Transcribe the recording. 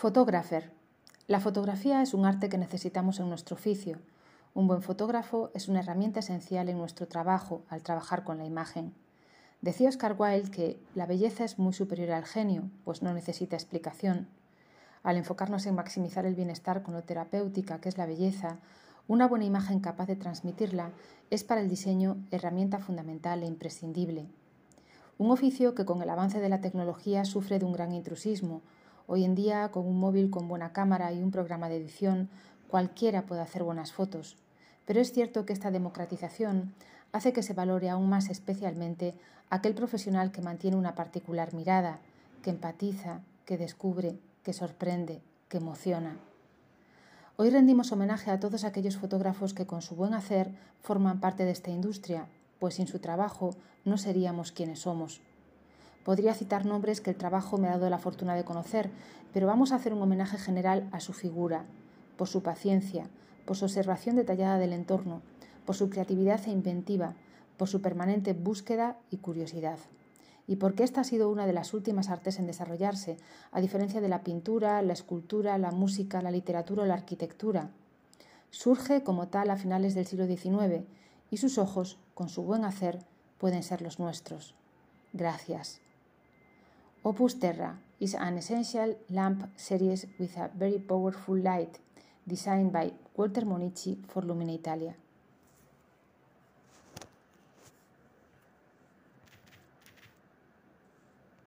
Fotógrafer. La fotografía es un arte que necesitamos en nuestro oficio. Un buen fotógrafo es una herramienta esencial en nuestro trabajo al trabajar con la imagen. Decía Oscar Wilde que la belleza es muy superior al genio, pues no necesita explicación. Al enfocarnos en maximizar el bienestar con lo terapéutica que es la belleza, una buena imagen capaz de transmitirla es para el diseño herramienta fundamental e imprescindible. Un oficio que con el avance de la tecnología sufre de un gran intrusismo. Hoy en día, con un móvil con buena cámara y un programa de edición, cualquiera puede hacer buenas fotos. Pero es cierto que esta democratización hace que se valore aún más especialmente aquel profesional que mantiene una particular mirada, que empatiza, que descubre, que sorprende, que emociona. Hoy rendimos homenaje a todos aquellos fotógrafos que con su buen hacer forman parte de esta industria pues sin su trabajo no seríamos quienes somos. Podría citar nombres que el trabajo me ha dado la fortuna de conocer, pero vamos a hacer un homenaje general a su figura, por su paciencia, por su observación detallada del entorno, por su creatividad e inventiva, por su permanente búsqueda y curiosidad. Y porque esta ha sido una de las últimas artes en desarrollarse, a diferencia de la pintura, la escultura, la música, la literatura o la arquitectura. Surge como tal a finales del siglo XIX y sus ojos, con su buen hacer, pueden ser los nuestros. Gracias. Opus Terra is an essential lamp series with a very powerful light designed by Walter Monici for Lumina Italia.